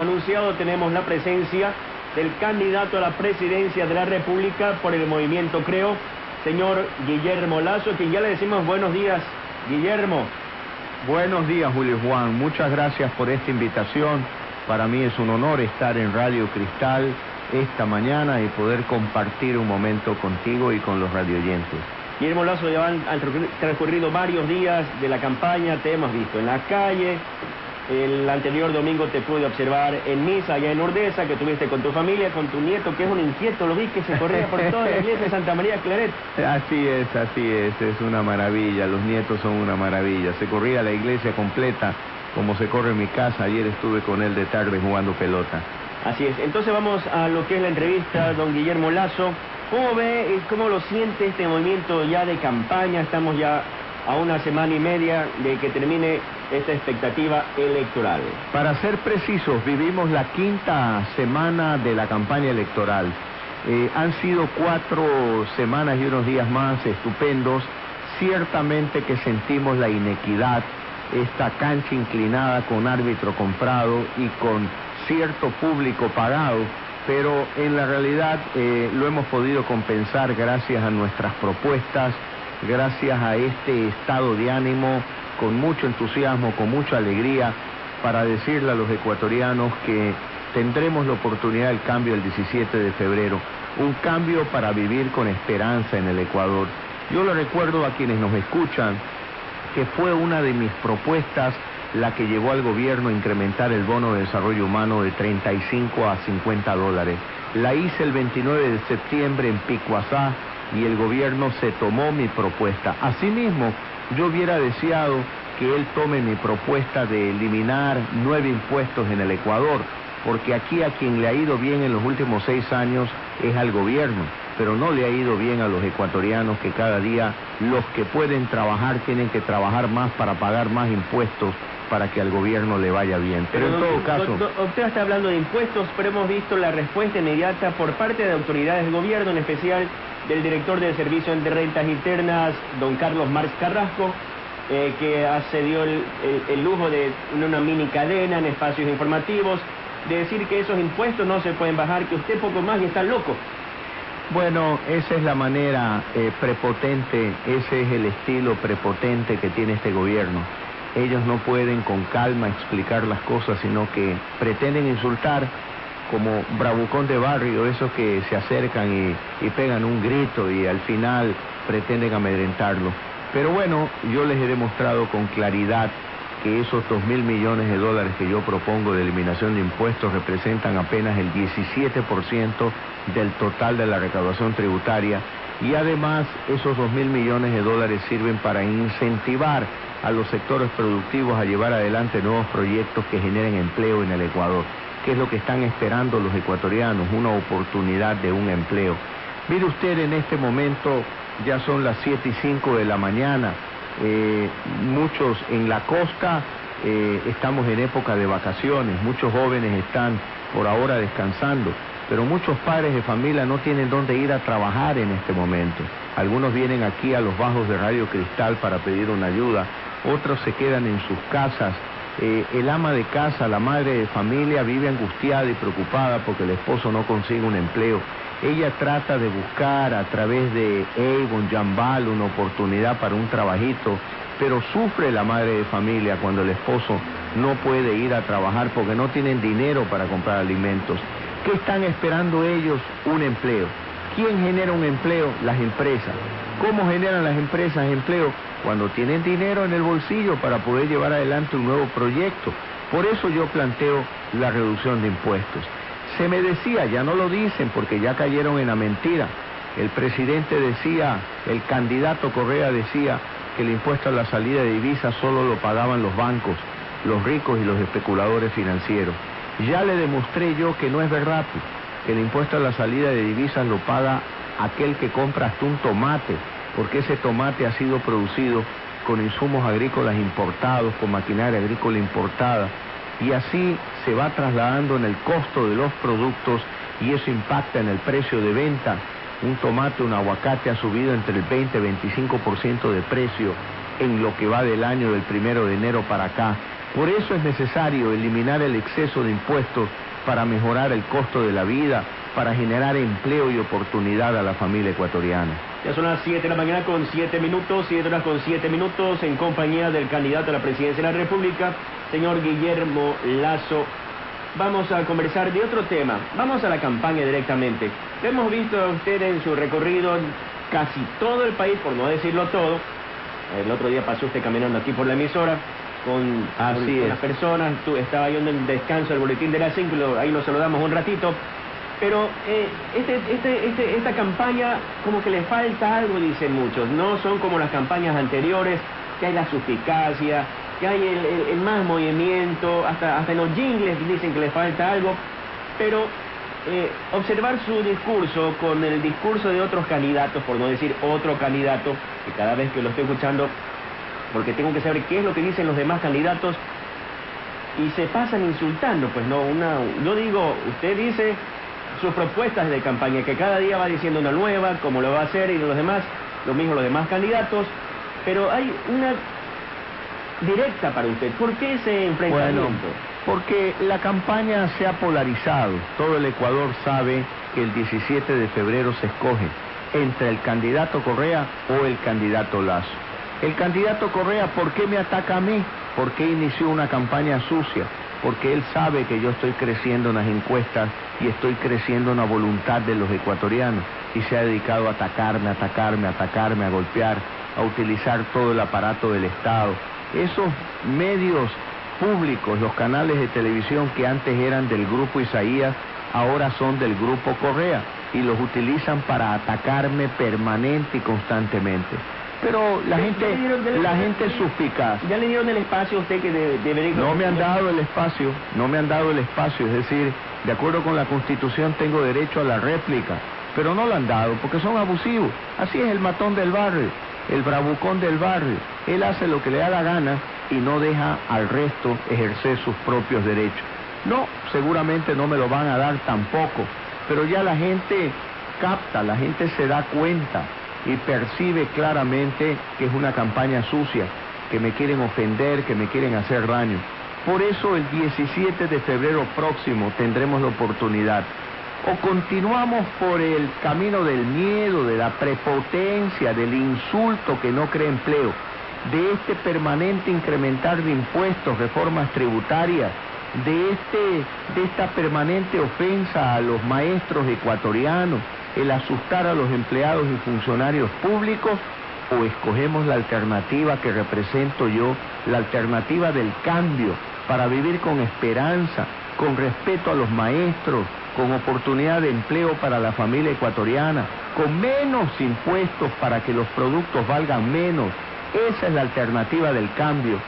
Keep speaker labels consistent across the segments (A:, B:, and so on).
A: Anunciado tenemos la presencia del candidato a la presidencia de la República por el movimiento Creo, señor Guillermo Lazo, quien ya le decimos buenos días, Guillermo.
B: Buenos días, Julio Juan. Muchas gracias por esta invitación. Para mí es un honor estar en Radio Cristal esta mañana y poder compartir un momento contigo y con los radioyentes.
A: Guillermo Lazo, ya han, transcurrido varios días de la campaña, te hemos visto en la calle, el anterior domingo te pude observar en misa allá en Urdesa, que tuviste con tu familia, con tu nieto, que es un inquieto, lo vi que se corría por toda la iglesia de Santa María Claret.
B: Así es, así es, es una maravilla, los nietos son una maravilla. Se corría la iglesia completa, como se corre en mi casa, ayer estuve con él de tarde jugando pelota.
A: Así es, entonces vamos a lo que es la entrevista, don Guillermo Lazo. ¿Cómo ve, cómo lo siente este movimiento ya de campaña? Estamos ya a una semana y media de que termine esta expectativa electoral.
B: Para ser precisos, vivimos la quinta semana de la campaña electoral. Eh, han sido cuatro semanas y unos días más estupendos. Ciertamente que sentimos la inequidad, esta cancha inclinada con árbitro comprado y con cierto público pagado, pero en la realidad eh, lo hemos podido compensar gracias a nuestras propuestas, gracias a este estado de ánimo, con mucho entusiasmo, con mucha alegría, para decirle a los ecuatorianos que tendremos la oportunidad del cambio el 17 de febrero, un cambio para vivir con esperanza en el Ecuador. Yo lo recuerdo a quienes nos escuchan, que fue una de mis propuestas la que llevó al gobierno a incrementar el bono de desarrollo humano de 35 a 50 dólares. La hice el 29 de septiembre en Picuazá, y el gobierno se tomó mi propuesta. Asimismo, yo hubiera deseado que él tome mi propuesta de eliminar nueve impuestos en el Ecuador, porque aquí a quien le ha ido bien en los últimos seis años es al gobierno, pero no le ha ido bien a los ecuatorianos que cada día los que pueden trabajar tienen que trabajar más para pagar más impuestos para que al gobierno le vaya bien. Pero, en todo caso...
A: usted está hablando de impuestos, pero hemos visto la respuesta inmediata por parte de autoridades del gobierno, en especial del director del Servicio de Rentas Internas, don Carlos Marx Carrasco, eh, que accedió el, el, lujo de una mini cadena en espacios informativos, de decir que esos impuestos no se pueden bajar, que usted poco más y está loco.
B: Bueno, esa es la manera eh, prepotente, ese es el estilo prepotente que tiene este gobierno. Ellos no pueden con calma explicar las cosas, sino que pretenden insultar como bravucón de barrio, esos que se acercan y, pegan un grito y al final pretenden amedrentarlo. Pero bueno, yo les he demostrado con claridad que esos dos mil millones de dólares que yo propongo de eliminación de impuestos representan apenas el 17% del total de la recaudación tributaria y además esos dos mil millones de dólares sirven para incentivar a los sectores productivos a llevar adelante nuevos proyectos que generen empleo en el Ecuador. ¿Qué es lo que están esperando los ecuatorianos? Una oportunidad de un empleo. Mire usted, en este momento ya son las 7 y 5 de la mañana. Eh, muchos en la costa eh, estamos en época de vacaciones, muchos jóvenes están por ahora descansando, pero muchos padres de familia no tienen dónde ir a trabajar en este momento. Algunos vienen aquí a los bajos de Radio Cristal para pedir una ayuda, otros se quedan en sus casas eh, el ama de casa, la madre de familia, vive angustiada y preocupada porque el esposo no consigue un empleo. Ella trata de buscar a través de Avon, Jambal, una oportunidad para un trabajito, pero sufre la madre de familia cuando el esposo no puede ir a trabajar porque no tienen dinero para comprar alimentos. ¿Qué están esperando ellos? Un empleo. ¿Quién genera un empleo? Las empresas. ¿Cómo generan las empresas empleo? Cuando tienen dinero en el bolsillo para poder llevar adelante un nuevo proyecto. Por eso yo planteo la reducción de impuestos. Se me decía, ya no lo dicen porque ya cayeron en la mentira. El presidente decía, el candidato Correa decía que el impuesto a la salida de divisas solo lo pagaban los bancos, los ricos y los especuladores financieros. Ya le demostré yo que no es verdad, que el impuesto a la salida de divisas lo paga aquel que compra hasta un tomate, porque ese tomate ha sido producido con insumos agrícolas importados, con maquinaria agrícola importada, y así se va trasladando en el costo de los productos y eso impacta en el precio de venta. Un tomate, un aguacate ha subido entre el 20 y 25% de precio en lo que va del año del primero de enero para acá. Por eso es necesario eliminar el exceso de impuestos para mejorar el costo de la vida, para generar empleo y oportunidad a la familia ecuatoriana.
A: Ya son las 7 de la mañana con 7 minutos, 7 horas con 7 minutos, en compañía del candidato a la presidencia de la República, señor Guillermo Lazo. Vamos a conversar de otro tema. Vamos a la campaña directamente. Hemos visto a usted en su recorrido casi todo el país, por no decirlo todo. El otro día pasó usted caminando aquí por la emisora con, las personas. estaba yendo en descanso el boletín de la 5, ahí lo saludamos un ratito. Pero eh, este, este, este, esta campaña como que le falta algo, dicen muchos. No son como las campañas anteriores, que hay la suficacia, que hay el, más movimiento, hasta, hasta los jingles dicen que le falta algo. Pero eh, observar su discurso con el discurso de otros candidatos, por no decir otro candidato, que cada vez que lo estoy escuchando, porque tengo que saber qué es lo que dicen los demás candidatos, y se pasan insultando, pues no, una, yo digo, usted dice sus propuestas de campaña, que cada día va diciendo una nueva, como lo va a hacer y los demás, lo mismo los demás candidatos, pero hay una directa para usted. ¿Por qué ese enfrentamiento?
B: Bueno, porque la campaña se ha polarizado. Todo el Ecuador sabe que el 17 de febrero se escoge entre el candidato Correa o el candidato Lazo. El candidato Correa, ¿por qué me ataca a mí? ¿Por qué inició una campaña sucia? porque él sabe que yo estoy creciendo en las encuestas y estoy creciendo en la voluntad de los ecuatorianos y se ha dedicado a atacarme, a atacarme, a atacarme, a golpear, a utilizar todo el aparato del Estado. Esos medios públicos, los canales de televisión que antes eran del grupo Isaías, ahora son del grupo Correa y los utilizan para atacarme permanente y constantemente. Pero la gente, la gente es suspicaz.
A: ¿Ya le dieron el espacio a usted que debería...
B: No me han dado el espacio, no me han dado el espacio, es decir, de acuerdo con la Constitución tengo derecho a la réplica, pero no lo han dado porque son abusivos. Así es el matón del barrio, el bravucón del barrio. Él hace lo que le da la gana y no deja al resto ejercer sus propios derechos. No, seguramente no me lo van a dar tampoco, pero ya la gente capta, la gente se da cuenta y percibe claramente que es una campaña sucia, que me quieren ofender, que me quieren hacer daño. Por eso el 17 de febrero próximo tendremos la oportunidad. O continuamos por el camino del miedo, de la prepotencia, del insulto que no crea empleo, de este permanente incrementar de impuestos, reformas tributarias, de, este, de esta permanente ofensa a los maestros ecuatorianos, el asustar a los empleados y funcionarios públicos o escogemos la alternativa que represento yo, la alternativa del cambio para vivir con esperanza, con respeto a los maestros, con oportunidad de empleo para la familia ecuatoriana, con menos impuestos para que los productos valgan menos. Esa es la alternativa del cambio.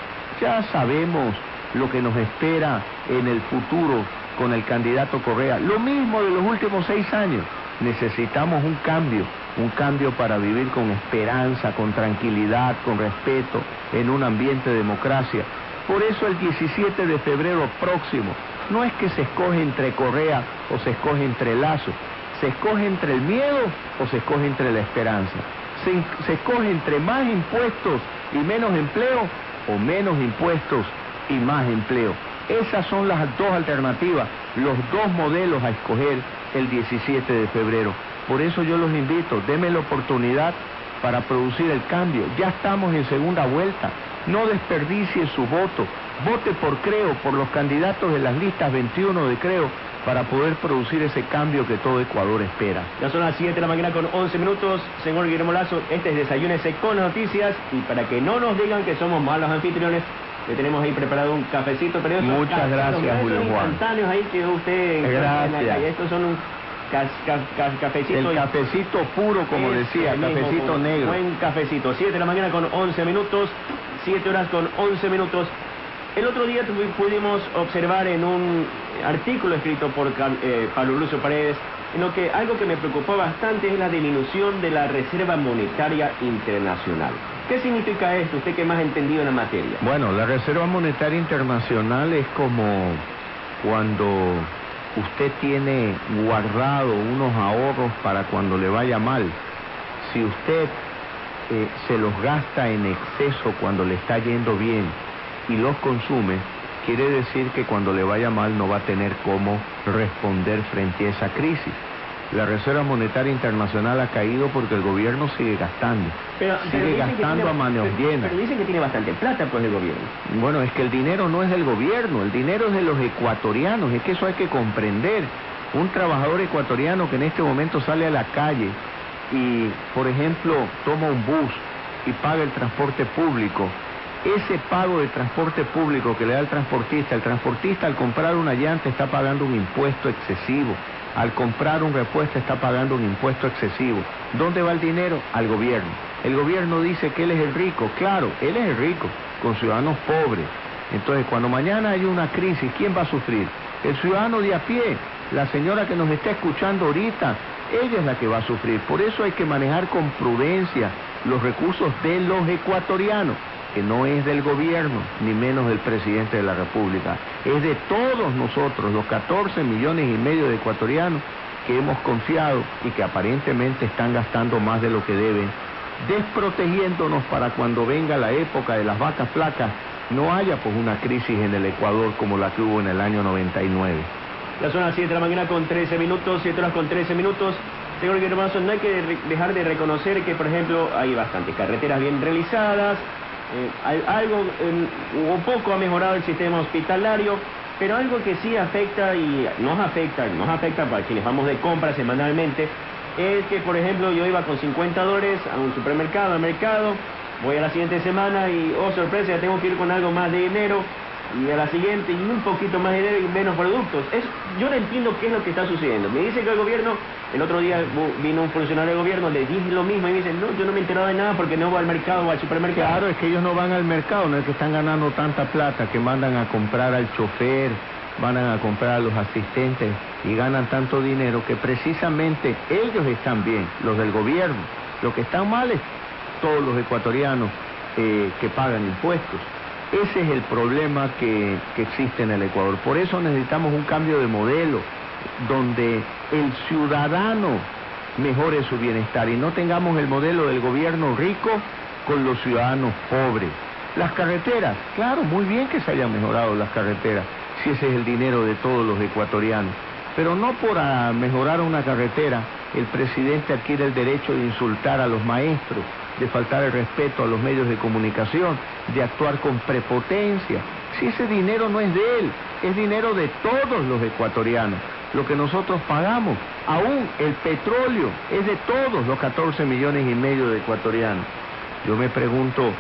B: Ya sabemos lo que nos espera en el futuro con el candidato Correa. Lo mismo de los últimos seis años. Necesitamos un cambio, un cambio para vivir con esperanza, con tranquilidad, con respeto, en un ambiente de democracia. Por eso el 17 de febrero próximo, no es que se escoge entre Correa o se escoge entre Lazo, se escoge entre el miedo o se escoge entre la esperanza. Se, se escoge entre más impuestos y menos empleo o menos impuestos y más empleo. Esas son las dos alternativas, los dos modelos a escoger el 17 de febrero. Por eso yo los invito, denme la oportunidad para producir el cambio. Ya estamos en segunda vuelta. No desperdicie su voto. Vote por Creo, por los candidatos de las listas 21 de Creo, para poder producir ese cambio que todo Ecuador espera.
A: Ya son las 7 de la mañana con 11 minutos. Señor Guillermo Lazo, este es Desayúnese con Noticias. Y para que no nos digan que somos malos anfitriones, le tenemos ahí preparado un cafecito. Pero
B: Muchas gracias, Julio Juan.
A: ahí que usted...
B: Gracias.
A: Estos son un cafecito.
B: El cafecito puro, como decía, cafecito negro.
A: Buen cafecito. 7 de la mañana con 11 minutos. 7 horas con 11 minutos. El otro día pudimos observar en un artículo escrito por eh, Pablo Lucio Paredes, en lo que algo que me preocupó bastante es la disminución de la Reserva Monetaria Internacional. ¿Qué significa esto? Usted que más ha entendido en la materia.
B: Bueno, la Reserva Monetaria Internacional es como cuando usted tiene guardado unos ahorros para cuando le vaya mal. Si usted eh, se los gasta en exceso cuando le está yendo bien y los consume, quiere decir que cuando le vaya mal no va a tener cómo responder frente a esa crisis. La Reserva Monetaria Internacional ha caído porque el gobierno sigue gastando. sigue gastando a manos llenas.
A: Pero dicen que tiene bastante plata pues el gobierno.
B: Bueno, es que el dinero no es del gobierno, el dinero es de los ecuatorianos, es que eso hay que comprender. Un trabajador ecuatoriano que en este momento sale a la calle y, por ejemplo, toma un bus y paga el transporte público, ese pago de transporte público que le da el transportista, el transportista al comprar una llanta está pagando un impuesto excesivo, al comprar un repuesto está pagando un impuesto excesivo. ¿Dónde va el dinero? Al gobierno. El gobierno dice que él es el rico, claro, él es el rico, con ciudadanos pobres. Entonces, cuando mañana hay una crisis, ¿quién va a sufrir? El ciudadano de a pie, la señora que nos está escuchando ahorita, ella es la que va a sufrir. Por eso hay que manejar con prudencia los recursos de los ecuatorianos, que no es del gobierno, ni menos del presidente de la República. Es de todos nosotros, los 14 millones y medio de ecuatorianos que hemos confiado y que aparentemente están gastando más de lo que deben, desprotegiéndonos para cuando venga la época de las vacas flacas, no haya pues una crisis en el Ecuador como la que hubo en el año 99.
A: La zona 7 de la mañana con 13 minutos, 7 horas con 13 minutos. Señor Guillermo, no hay que dejar de reconocer que, por ejemplo, hay bastantes carreteras bien realizadas, eh, algo o poco ha mejorado el sistema hospitalario, pero algo que sí afecta y nos afecta, nos afecta para quienes vamos de compra semanalmente, es que, por ejemplo, yo iba con 50 dólares a un supermercado, al mercado, voy a la siguiente semana y, oh sorpresa, ya tengo que ir con algo más de dinero y a la siguiente y un poquito más dinero y menos productos. Es, yo no entiendo qué es lo que está sucediendo. Me dice que el gobierno, el otro día vino un funcionario del gobierno, le dije lo mismo y me dicen, no, yo no me he enterado de nada porque no voy al mercado o al supermercado.
B: Claro, es que ellos no van al mercado, no es que están ganando tanta plata que mandan a comprar al chofer, mandan a comprar a los asistentes y ganan tanto dinero que precisamente ellos están bien, los del gobierno. Lo que están mal es todos los ecuatorianos eh, que pagan impuestos. Ese es el problema que, existe en el Ecuador. Por eso necesitamos un cambio de modelo donde el ciudadano mejore su bienestar y no tengamos el modelo del gobierno rico con los ciudadanos pobres. Las carreteras, claro, muy bien que se hayan mejorado las carreteras, si ese es el dinero de todos los ecuatorianos. Pero no por mejorar una carretera el presidente adquiere el derecho de insultar a los maestros, de faltar el respeto a los medios de comunicación, de actuar con prepotencia. Si ese dinero no es de él, es dinero de todos los ecuatorianos. Lo que nosotros pagamos, aún el petróleo, es de todos los 14 millones y medio de ecuatorianos. Yo me pregunto,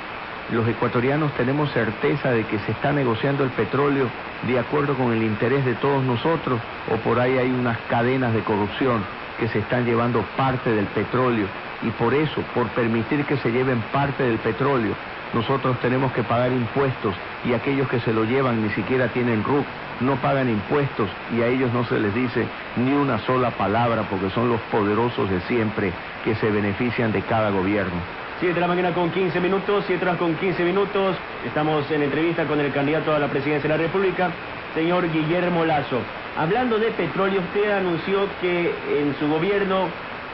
B: ¿los ecuatorianos tenemos certeza de que se está negociando el petróleo de acuerdo con el interés de todos nosotros o por ahí hay unas cadenas de corrupción que se están llevando parte del petróleo y por eso, por permitir que se lleven parte del petróleo, nosotros tenemos que pagar impuestos y aquellos que se lo llevan ni siquiera tienen RUC, no pagan impuestos y a ellos no se les dice ni una sola palabra porque son los poderosos de siempre que se benefician de cada gobierno.
A: Siete de la mañana con 15 minutos, siete horas con 15 minutos. Estamos en entrevista con el candidato a la presidencia de la República, señor Guillermo Lazo. Hablando de petróleo, usted anunció que en su gobierno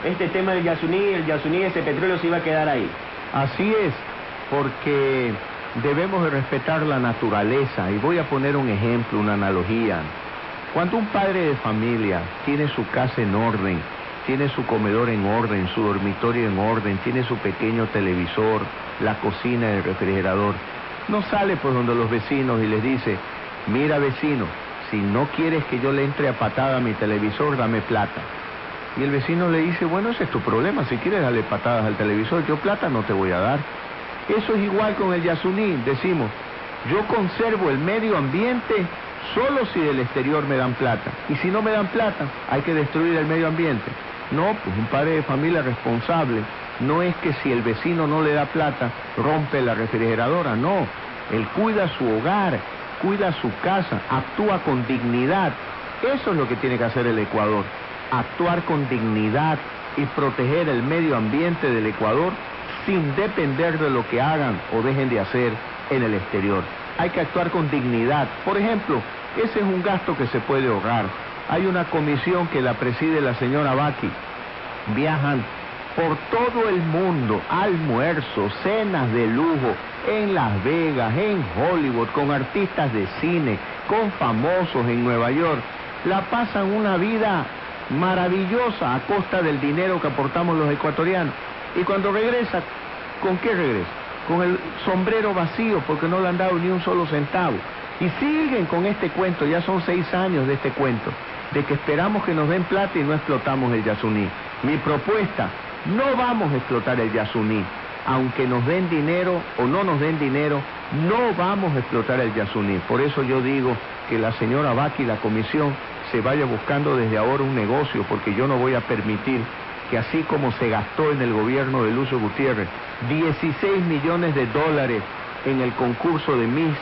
A: este tema del Yasuní, el Yasuní, ese petróleo se iba a quedar ahí.
B: Así es, porque debemos de respetar la naturaleza. Y voy a poner un ejemplo, una analogía. Cuando un padre de familia tiene su casa en orden, tiene su comedor en orden, su dormitorio en orden, tiene su pequeño televisor, la cocina, el refrigerador, no sale por donde los vecinos y les dice, mira vecino, si no quieres que yo le entre a patada a mi televisor, dame plata. Y el vecino le dice, bueno, ese es tu problema, si quieres darle patadas al televisor, yo plata no te voy a dar. Eso es igual con el Yasuní, decimos, yo conservo el medio ambiente solo si del exterior me dan plata. Y si no me dan plata, hay que destruir el medio ambiente. No, pues un padre de familia responsable no es que si el vecino no le da plata, rompe la refrigeradora, no. Él cuida su hogar, cuida su casa, actúa con dignidad. Eso es lo que tiene que hacer el Ecuador, actuar con dignidad y proteger el medio ambiente del Ecuador sin depender de lo que hagan o dejen de hacer en el exterior. Hay que actuar con dignidad. Por ejemplo, ese es un gasto que se puede ahorrar. Hay una comisión que la preside la señora Baki. Viajan por todo el mundo, almuerzos, cenas de lujo, en Las Vegas, en Hollywood, con artistas de cine, con famosos en Nueva York, la pasan una vida maravillosa a costa del dinero que aportamos los ecuatorianos. Y cuando regresa, ¿con qué regresa? Con el sombrero vacío porque no le han dado ni un solo centavo. Y siguen con este cuento, ya son seis años de este cuento, de que esperamos que nos den plata y no explotamos el Yasuní. Mi propuesta, no vamos a explotar el Yasuní. Aunque nos den dinero o no nos den dinero, no vamos a explotar el Yasuní. Por eso yo digo que la señora Baki y la comisión se vaya buscando desde ahora un negocio, porque yo no voy a permitir que así como se gastó en el gobierno de Lucio Gutiérrez 16 millones de dólares en el concurso de Miss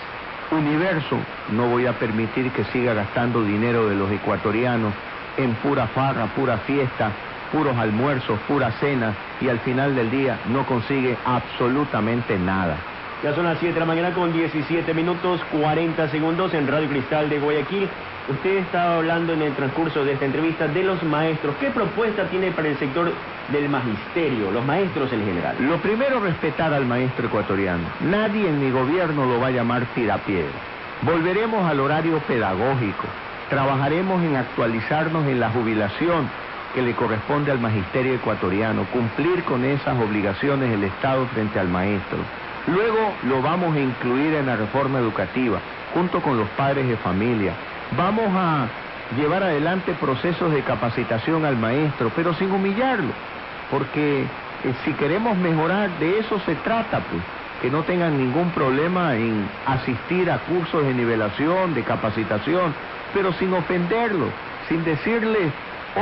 B: Universo, no voy a permitir que siga gastando dinero de los ecuatorianos en pura farra, pura fiesta, puros almuerzos, pura cena y al final del día no consigue absolutamente nada.
A: Ya son las 7 de la mañana con 17 minutos 40 segundos en Radio Cristal de Guayaquil. Usted estaba hablando en el transcurso de esta entrevista de los maestros. ¿Qué propuesta tiene para el sector del magisterio, los maestros en general?
B: Lo primero, respetar al maestro ecuatoriano. Nadie en mi gobierno lo va a llamar tirapiedra. Volveremos al horario pedagógico. Trabajaremos en actualizarnos en la jubilación que le corresponde al magisterio ecuatoriano, cumplir con esas obligaciones del Estado frente al maestro. Luego lo vamos a incluir en la reforma educativa, junto con los padres de familia. Vamos a llevar adelante procesos de capacitación al maestro, pero sin humillarlo, porque eh, si queremos mejorar, de eso se trata, pues, que no tengan ningún problema en asistir a cursos de nivelación, de capacitación, pero sin ofenderlo, sin decirle,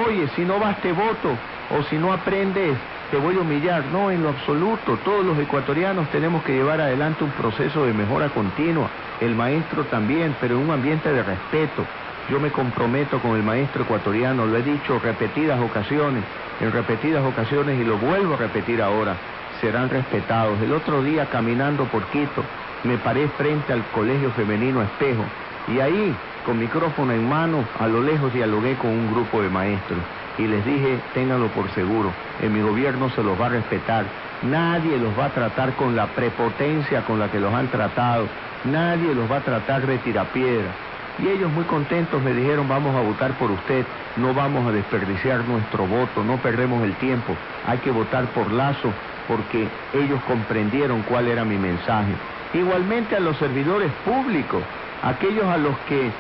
B: oye, si no vas te voto, o si no aprendes te voy a humillar. No, en lo absoluto. Todos los ecuatorianos tenemos que llevar adelante un proceso de mejora continua. El maestro también, pero en un ambiente de respeto. Yo me comprometo con el maestro ecuatoriano, lo he dicho repetidas ocasiones, en repetidas ocasiones y lo vuelvo a repetir ahora, serán respetados. El otro día caminando por Quito, me paré frente al Colegio Femenino Espejo y ahí, con micrófono en mano, a lo lejos dialogué con un grupo de maestros y les dije, ténganlo por seguro, en mi gobierno se los va a respetar, nadie los va a tratar con la prepotencia con la que los han tratado, nadie los va a tratar de tirapiedra. Y ellos muy contentos me dijeron, vamos a votar por usted, no vamos a desperdiciar nuestro voto, no perdemos el tiempo, hay que votar por Lazo porque ellos comprendieron cuál era mi mensaje. Igualmente a los servidores públicos, aquellos a los que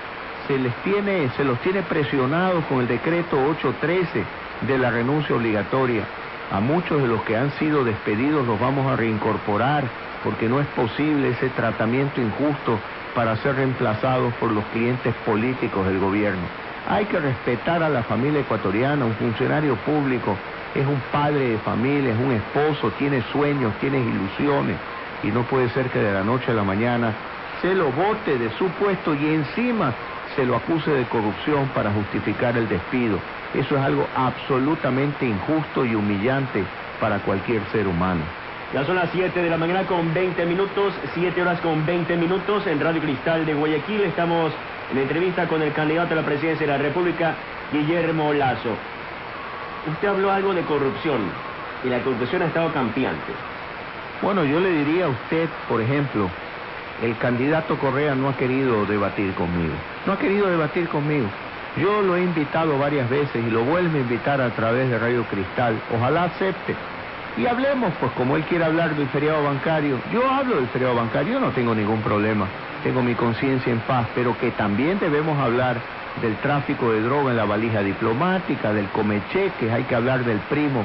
B: se les tiene, se los tiene presionados con el decreto 813 de la renuncia obligatoria. A muchos de los que han sido despedidos los vamos a reincorporar porque no es posible ese tratamiento injusto para ser reemplazados por los clientes políticos del gobierno. Hay que respetar a la familia ecuatoriana, un funcionario público es un padre de familia, es un esposo, tiene sueños, tiene ilusiones y no puede ser que de la noche a la mañana se lo vote de su puesto y encima se lo acuse de corrupción para justificar el despido. Eso es algo absolutamente injusto y humillante para cualquier ser humano.
A: Ya son las 7 de la mañana con 20 minutos, 7 horas con 20 minutos en Radio Cristal de Guayaquil. Estamos en entrevista con el candidato a la presidencia de la República, Guillermo Lazo. Usted habló algo de corrupción y la corrupción ha estado campeante.
B: Bueno, yo le diría a usted, por ejemplo, el candidato Correa no ha querido debatir conmigo. No ha querido debatir conmigo. Yo lo he invitado varias veces y lo vuelvo a invitar a través de Radio Cristal. Ojalá acepte. Y hablemos, pues como él quiere hablar del feriado bancario, yo hablo del feriado bancario, no tengo ningún problema, tengo mi conciencia en paz, pero que también debemos hablar del tráfico de droga en la valija diplomática, del comecheques, hay que hablar del primo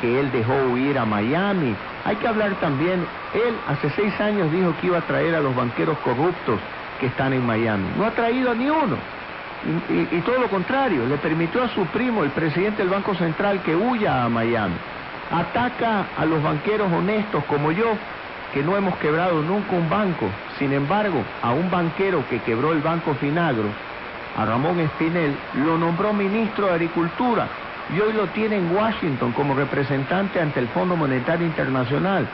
B: que él dejó huir a Miami. Hay que hablar también, él hace seis años dijo que iba a traer a los banqueros corruptos que están en Miami. No ha traído a ni uno. Y, todo lo contrario, le permitió a su primo, el presidente del Banco Central, que huya a Miami. Ataca a los banqueros honestos como yo, que no hemos quebrado nunca un banco. Sin embargo, a un banquero que quebró el Banco Finagro, a Ramón Espinel, lo nombró ministro de Agricultura y hoy lo tiene en Washington como representante ante el Fondo Monetario Internacional,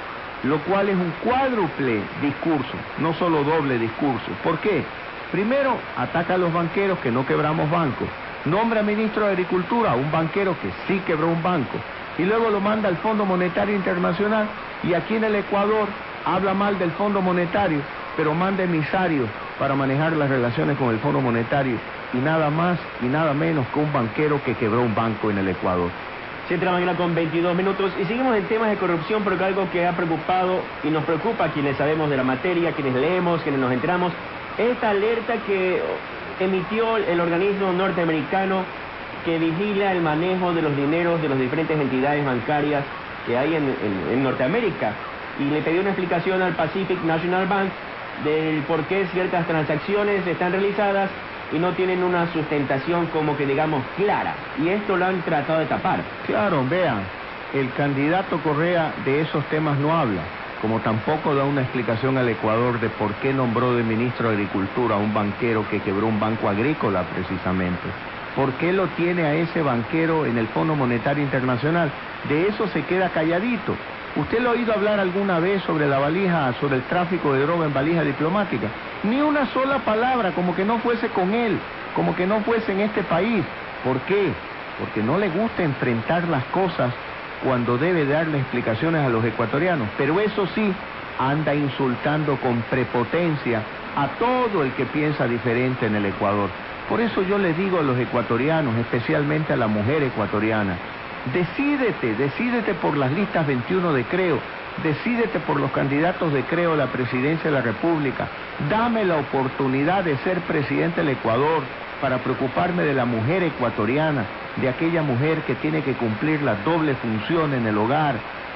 B: lo cual es un cuádruple discurso, no solo doble discurso. ¿Por qué? Primero, ataca a los banqueros que no quebramos bancos. Nombra ministro de Agricultura a un banquero que sí quebró un banco. y luego lo manda al Fondo Monetario Internacional y aquí en el Ecuador habla mal del Fondo Monetario, pero manda emisarios para manejar las relaciones con el Fondo Monetario y nada más y nada menos que un banquero que quebró un banco en el Ecuador.
A: Siete de la mañana con 22 minutos. Y seguimos en temas de corrupción porque algo que ha preocupado y nos preocupa a quienes sabemos de la materia, quienes leemos, quienes nos enteramos, esta alerta que emitió el organismo norteamericano que vigila el manejo de los dineros de las diferentes entidades bancarias que hay en, Norteamérica. Y le pidió una explicación al Pacific National Bank del por qué ciertas transacciones están realizadas y no tienen una sustentación como que digamos clara. Y esto lo han tratado de tapar.
B: Claro, vean, el candidato Correa de esos temas no habla, como tampoco da una explicación al Ecuador de por qué nombró de ministro de Agricultura a un banquero que quebró un banco agrícola precisamente. ¿Por qué lo tiene a ese banquero en el Fondo Monetario Internacional? De eso se queda calladito. ¿Usted lo ha oído hablar alguna vez sobre la valija, sobre el tráfico de droga en valija diplomática? Ni una sola palabra, como que no fuese con él, como que no fuese en este país. ¿Por qué? Porque no le gusta enfrentar las cosas cuando debe darle explicaciones a los ecuatorianos. Pero eso sí, anda insultando con prepotencia a todo el que piensa diferente en el Ecuador. Por eso yo le digo a los ecuatorianos, especialmente a la mujer ecuatoriana, Decídete, decídete por las listas 21 de Creo, decídete por los candidatos de Creo a la presidencia de la República. Dame la oportunidad de ser presidente del Ecuador para preocuparme de la mujer ecuatoriana, de aquella mujer que tiene que cumplir la doble función en el hogar,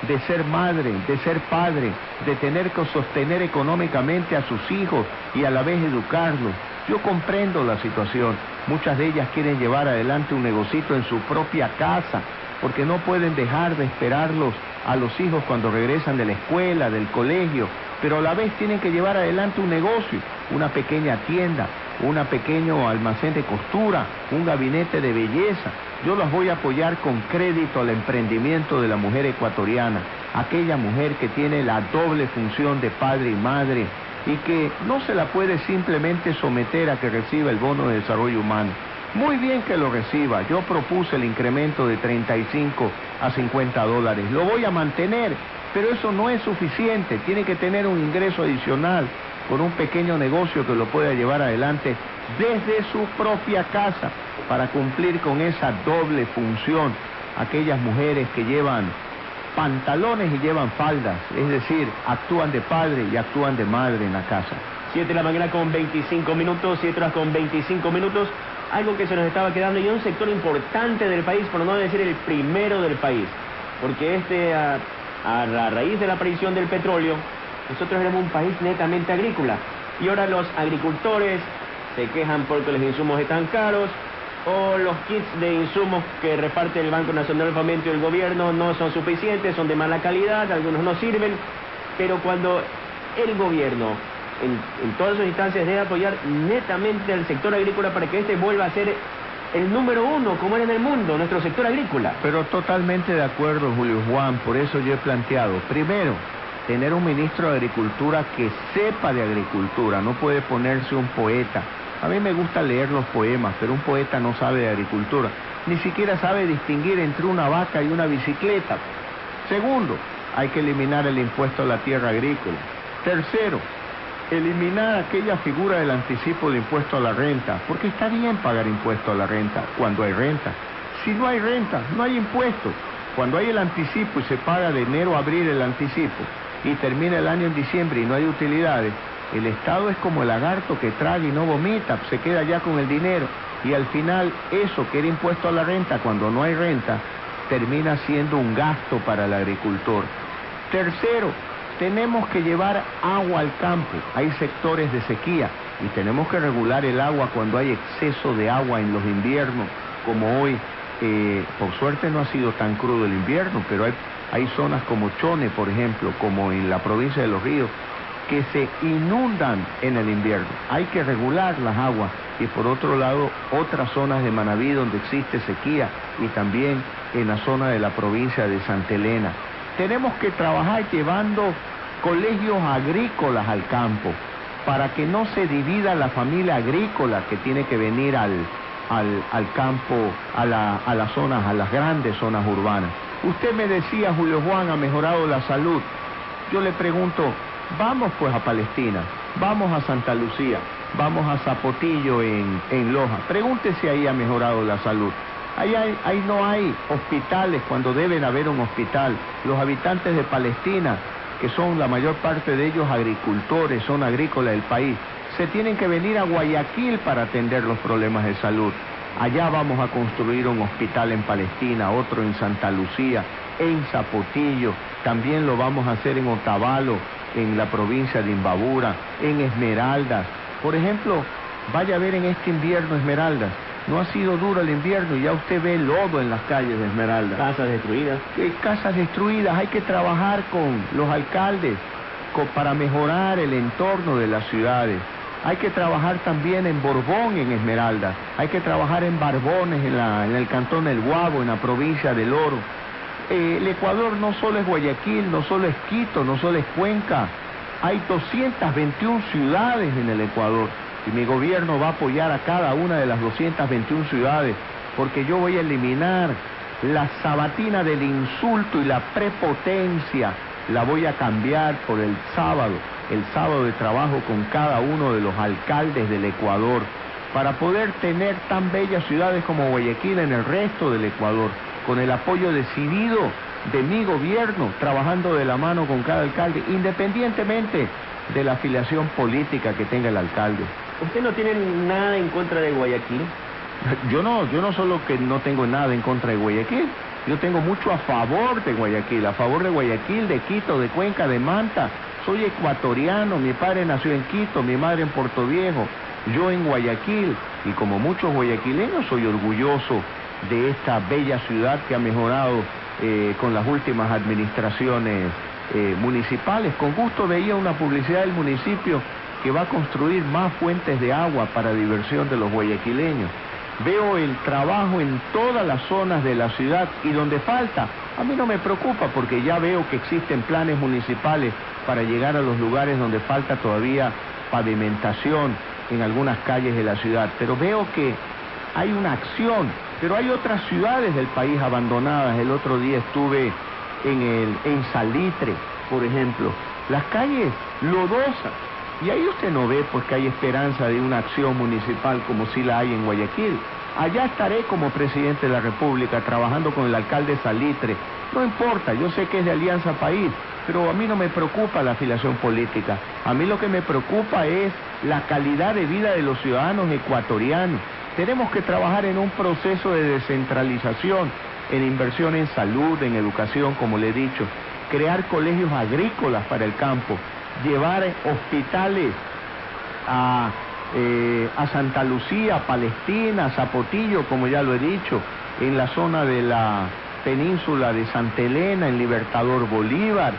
B: de ser madre, de ser padre, de tener que sostener económicamente a sus hijos y a la vez educarlos. Yo comprendo la situación. Muchas de ellas quieren llevar adelante un negocito en su propia casa, porque no pueden dejar de esperarlos a los hijos cuando regresan de la escuela, del colegio, pero a la vez tienen que llevar adelante un negocio, una pequeña tienda, un pequeño almacén de costura, un gabinete de belleza. Yo las voy a apoyar con crédito al emprendimiento de la mujer ecuatoriana, aquella mujer que tiene la doble función de padre y madre y que no se la puede simplemente someter a que reciba el bono de desarrollo humano. Muy bien que lo reciba. Yo propuse el incremento de 35 a 50 dólares. Lo voy a mantener, pero eso no es suficiente. Tiene que tener un ingreso adicional con un pequeño negocio que lo pueda llevar adelante desde su propia casa para cumplir con esa doble función. Aquellas mujeres que llevan pantalones y llevan faldas, es decir, actúan de padre y actúan de madre en la casa.
A: 7 de la mañana con 25 minutos, 7 horas con 25 minutos algo que se nos estaba quedando y un sector importante del país, por no decir el primero del país, porque este, a, a raíz de la aparición del petróleo, nosotros éramos un país netamente agrícola. Y ahora los agricultores se quejan porque los insumos están caros o los kits de insumos que reparte el Banco Nacional de Fomento y el gobierno no son suficientes, son de mala calidad, algunos no sirven, pero cuando el gobierno en, todas sus instancias debe apoyar netamente al sector agrícola para que este vuelva a ser el número uno como era en el mundo, nuestro sector agrícola.
B: Pero totalmente de acuerdo, Julio Juan, por eso yo he planteado, primero, tener un ministro de Agricultura que sepa de agricultura, no puede ponerse un poeta. A mí me gusta leer los poemas, pero un poeta no sabe de agricultura, ni siquiera sabe distinguir entre una vaca y una bicicleta. Segundo, hay que eliminar el impuesto a la tierra agrícola. Tercero, eliminar aquella figura del anticipo de impuesto a la renta, porque está bien pagar impuesto a la renta cuando hay renta. Si no hay renta, no hay impuestos. Cuando hay el anticipo y se paga de enero a abril el anticipo y termina el año en diciembre y no hay utilidades, el Estado es como el lagarto que traga y no vomita, se queda ya con el dinero y al final eso que era impuesto a la renta cuando no hay renta termina siendo un gasto para el agricultor. Tercero, tenemos que llevar agua al campo. Hay sectores de sequía y tenemos que regular el agua cuando hay exceso de agua en los inviernos, como hoy. Eh, por suerte no ha sido tan crudo el invierno, pero hay, hay zonas como Chone, por ejemplo, como en la provincia de Los Ríos, que se inundan en el invierno. Hay que regular las aguas y por otro lado otras zonas de Manaví donde existe sequía y también en la zona de la provincia de Santa Elena tenemos que trabajar llevando colegios agrícolas al campo para que no se divida la familia agrícola que tiene que venir al, al, campo, a, a las zonas, a las grandes zonas urbanas. Usted me decía, Julio Juan, ha mejorado la salud. Yo le pregunto, vamos pues a Palestina, vamos a Santa Lucía, vamos a Zapotillo en, en Loja. Pregúntese ahí ha mejorado la salud. Ahí, ahí no hay hospitales cuando deben haber un hospital. Los habitantes de Palestina, que son la mayor parte de ellos agricultores, son agrícolas del país, se tienen que venir a Guayaquil para atender los problemas de salud. Allá vamos a construir un hospital en Palestina, otro en Santa Lucía, en Zapotillo, también lo vamos a hacer en Otavalo, en la provincia de Imbabura, en Esmeraldas. Por ejemplo, vaya a ver en este invierno Esmeraldas. No ha sido duro el invierno y ya usted ve lodo en las calles de Esmeraldas.
A: Casas destruidas.
B: casas destruidas. Hay que trabajar con los alcaldes para mejorar el entorno de las ciudades. Hay que trabajar también en Borbón, en Esmeralda. Hay que trabajar en Barbones, en, la, en el cantón del Guabo, en la provincia del Oro. Eh, el Ecuador no solo es Guayaquil, no solo es Quito, no solo es Cuenca. Hay 221 ciudades en el Ecuador y mi gobierno va a apoyar a cada una de las 221 ciudades porque yo voy a eliminar la sabatina del insulto y la prepotencia. La voy a cambiar por el sábado el sábado de trabajo con cada uno de los alcaldes del Ecuador para poder tener tan bellas ciudades como Guayaquil en el resto del Ecuador, con el apoyo decidido de mi gobierno, trabajando de la mano con cada alcalde, independientemente de la afiliación política que tenga el alcalde.
A: ¿Usted no tiene nada en contra de Guayaquil?
B: Yo no, yo no solo que no tengo nada en contra de Guayaquil, yo tengo mucho a favor de Guayaquil, a favor de Guayaquil, de Quito, de Cuenca, de Manta, soy ecuatoriano, mi padre nació en Quito, mi madre en Puerto Viejo, yo en Guayaquil, y como muchos guayaquileños soy orgulloso de esta bella ciudad que ha mejorado eh, con las últimas administraciones eh, municipales. Con gusto veía una publicidad del municipio que va a construir más fuentes de agua para diversión de los guayaquileños. Veo el trabajo en todas las zonas de la ciudad y donde falta, a mí no me preocupa porque ya veo que existen planes municipales para llegar a los lugares donde falta todavía pavimentación en algunas calles de la ciudad. Pero veo que hay una acción, pero hay otras ciudades del país abandonadas. El otro día estuve en, el, en Salitre, por ejemplo. Las calles lodosas. Y ahí usted no ve pues que hay esperanza de una acción municipal como si la hay en Guayaquil. Allá estaré como presidente de la República trabajando con el alcalde Salitre. No importa, yo sé que es de Alianza País, pero a mí no me preocupa la afiliación política. A mí lo que me preocupa es la calidad de vida de los ciudadanos ecuatorianos. Tenemos que trabajar en un proceso de descentralización, en inversión en salud, en educación, como le he dicho, crear colegios agrícolas para el campo, llevar hospitales a, eh, a Santa Lucía, Palestina, Zapotillo, como ya lo he dicho, en la zona de la península de Santa Elena, en Libertador Bolívar,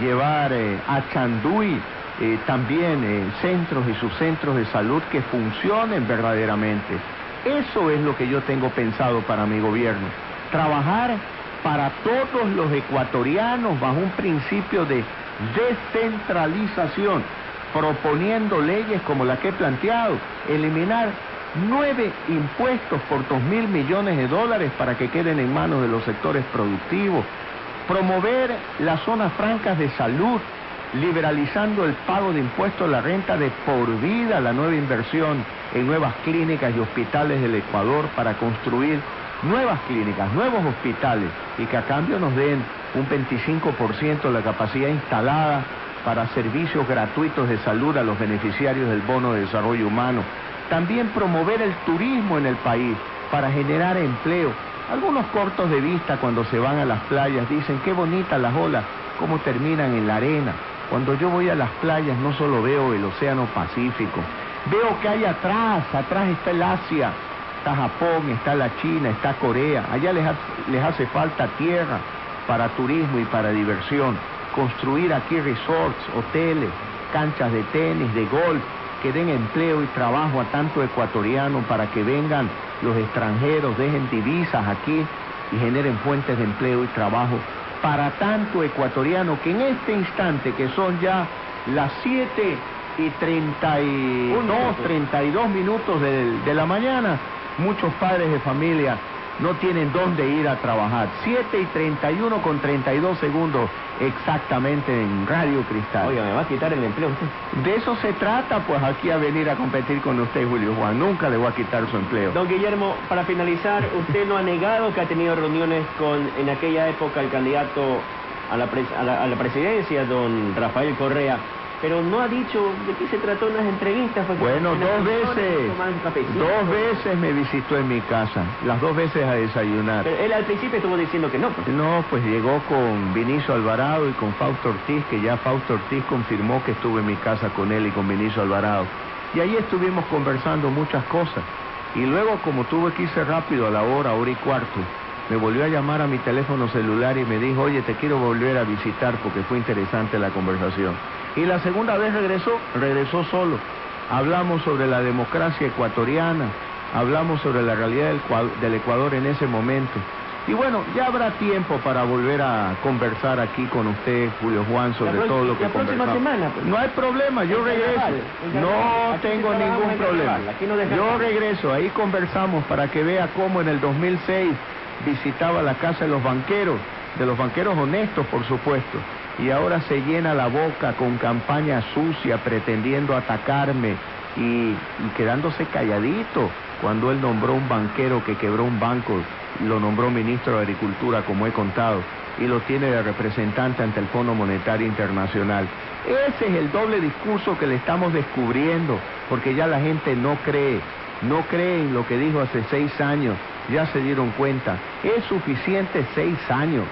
B: llevar eh, a Chanduy eh, también eh, centros y subcentros de salud que funcionen verdaderamente. Eso es lo que yo tengo pensado para mi gobierno. Trabajar para todos los ecuatorianos bajo un principio de descentralización, proponiendo leyes como la que he planteado, eliminar nueve impuestos por dos mil millones de dólares para que queden en manos de los sectores productivos, promover las zonas francas de salud, liberalizando el pago de impuestos a la renta de por vida, la nueva inversión en nuevas clínicas y hospitales del Ecuador para construir nuevas clínicas, nuevos hospitales y que a cambio nos den un 25% de la capacidad instalada para servicios gratuitos de salud a los beneficiarios del bono de desarrollo humano. También promover el turismo en el país para generar empleo algunos cortos de vista cuando se van a las playas dicen qué bonitas las olas, cómo terminan en la arena. Cuando yo voy a las playas no solo veo el océano Pacífico, veo que hay atrás, atrás está el Asia, está Japón, está la China, está Corea. Allá les, les hace falta tierra para turismo y para diversión. Construir aquí resorts, hoteles, canchas de tenis, de golf, que den empleo y trabajo a tanto ecuatoriano para que vengan los extranjeros, dejen divisas aquí y generen fuentes de empleo y trabajo para tanto ecuatoriano que en este instante, que son ya las 7 y 32, 32 minutos de, de la mañana, muchos padres de familia no tienen dónde ir a trabajar. 7 y 31 con 32 segundos exactamente en Radio Cristal.
A: Oiga, ¿me va a quitar el empleo usted?
B: De eso se trata, pues aquí a venir a competir con usted, Julio Juan. Nunca le voy a quitar su empleo.
A: Don Guillermo, para finalizar, usted no ha negado que ha tenido reuniones con, en aquella época, el candidato a la, pres- a la, a la presidencia, don Rafael Correa, pero no ha dicho de qué se trató en las entrevistas.
B: Bueno,
A: en
B: dos veces, dos veces me visitó en mi casa, las dos veces a desayunar.
A: Pero él al principio estuvo diciendo que no. pues.
B: No, pues llegó con Vinicio Alvarado y con Fausto Ortiz, que ya Fausto Ortiz confirmó que estuve en mi casa con él y con Vinicio Alvarado. Y ahí estuvimos conversando muchas cosas. Y luego, como tuve que irse rápido a la hora, hora y cuarto, me volvió a llamar a mi teléfono celular y me dijo, oye, te quiero volver a visitar porque fue interesante la conversación. Y la segunda vez regresó, regresó solo. Hablamos sobre la democracia ecuatoriana, hablamos sobre la realidad del, Cua- del Ecuador en ese momento. Y bueno, ya habrá tiempo para volver a conversar aquí con usted, Julio Juan, sobre
A: La
B: todo lo que
A: la próxima semana, pues.
B: No hay problema, yo regreso. No tengo ningún problema. Yo regreso, ahí conversamos para que vea cómo en el 2006 visitaba la casa de los banqueros, de los banqueros honestos, por supuesto, y ahora se llena la boca con campaña sucia pretendiendo atacarme y, y quedándose calladito. Cuando él nombró un banquero que quebró un banco, lo nombró ministro de Agricultura, como he contado, y lo tiene de representante ante el Fondo Monetario Internacional. Ese es el doble discurso que le estamos descubriendo, porque ya la gente no cree, no cree en lo que dijo hace seis años, ya se dieron cuenta. Es suficiente seis años,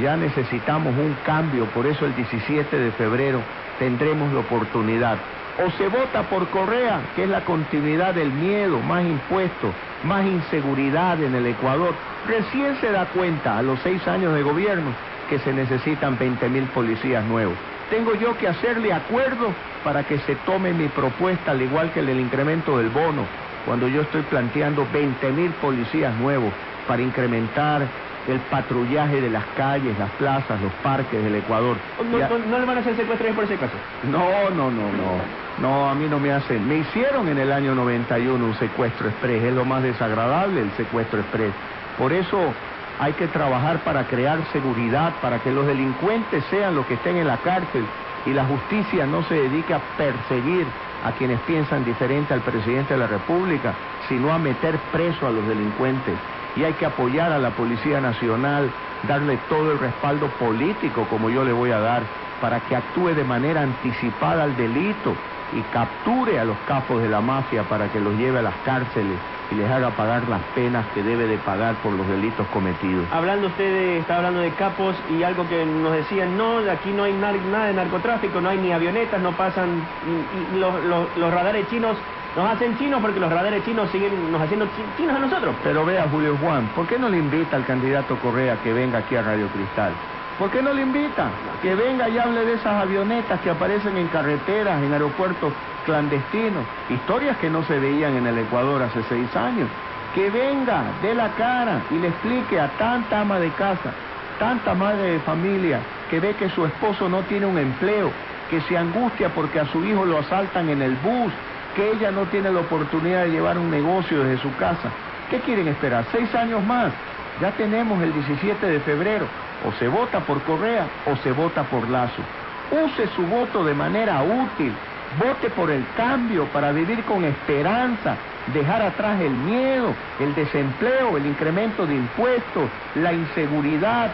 B: ya necesitamos un cambio, por eso el 17 de febrero tendremos la oportunidad. O se vota por Correa, que es la continuidad del miedo, más impuestos, más inseguridad en el Ecuador. Recién se da cuenta a los seis años de gobierno que se necesitan 20 mil policías nuevos. Tengo yo que hacerle acuerdo para que se tome mi propuesta, al igual que el del incremento del bono, cuando yo estoy planteando 20 mil policías nuevos para incrementar el patrullaje de las calles, las plazas, los parques del Ecuador.
A: No, no- no le van a hacer secuestros por ese caso.
B: no, no, no, no. No, a mí no me hacen. Me hicieron en el año 91 un secuestro express. Es lo más desagradable el secuestro express. Por eso hay que trabajar para crear seguridad, para que los delincuentes sean los que estén en la cárcel y la justicia no se dedique a perseguir a quienes piensan diferente al presidente de la República, sino a meter preso a los delincuentes. Y hay que apoyar a la Policía Nacional, darle todo el respaldo político como yo le voy a dar para que actúe de manera anticipada al delito y capture a los capos de la mafia para que los lleve a las cárceles y les haga pagar las penas que debe de pagar por los delitos cometidos.
A: Hablando usted, de, está hablando de capos y algo que nos decían, no, aquí no hay nar- nada de narcotráfico, no hay ni avionetas, no pasan, y, y los, los- los radares chinos nos hacen chinos porque los radares chinos siguen nos haciendo chi- chinos a nosotros.
B: Pero vea, Julio Juan, ¿por qué no le invita al candidato Correa que venga aquí a Radio Cristal? ¿Por qué no le invita? Que venga y hable de esas avionetas que aparecen en carreteras, en aeropuertos clandestinos. Historias que no se veían en el Ecuador hace seis años. Que venga, dé la cara y le explique a tanta ama de casa, tanta madre de familia, que ve que su esposo no tiene un empleo, que se angustia porque a su hijo lo asaltan en el bus, que ella no tiene la oportunidad de llevar un negocio desde su casa. ¿Qué quieren esperar? ¿Seis años más? Ya tenemos el 17 de febrero. O se vota por Correa o se vota por Lazo. Use su voto de manera útil. Vote por el cambio para vivir con esperanza, dejar atrás el miedo, el desempleo, el incremento de impuestos, la inseguridad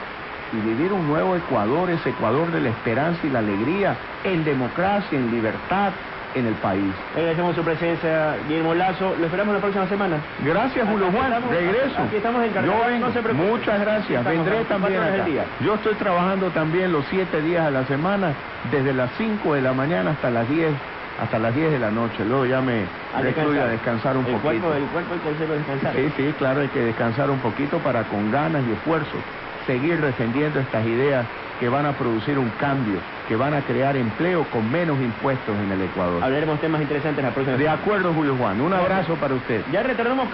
B: y vivir un nuevo Ecuador, ese Ecuador de la esperanza y la alegría, en democracia, en libertad en el país.
A: Agradecemos su presencia, Guillermo Lazo. Lo esperamos la próxima semana.
B: Gracias, Julio Juan.
A: estamos-
B: Regreso.
A: aquí estamos en
B: Yo vengo.
A: no se.
B: Muchas gracias.
A: Estamos
B: Vendré
A: 24
B: también acá.
A: día.
B: Yo estoy trabajando también los siete días a la semana, desde las 5 de la mañana hasta las 10, hasta las 10 de la noche. Luego ya me
A: A
B: a descansar un
A: el
B: poquito.
A: Cuerpo, el cuerpo hay que hacerlo descansar.
B: Sí, sí, claro, hay que descansar un poquito para con ganas y esfuerzo seguir defendiendo estas ideas que van a producir un cambio, que van a crear empleo con menos impuestos en el Ecuador.
A: Hablaremos temas interesantes la próxima
B: De acuerdo, Julio Juan. Un abrazo para usted.
A: Ya retornamos con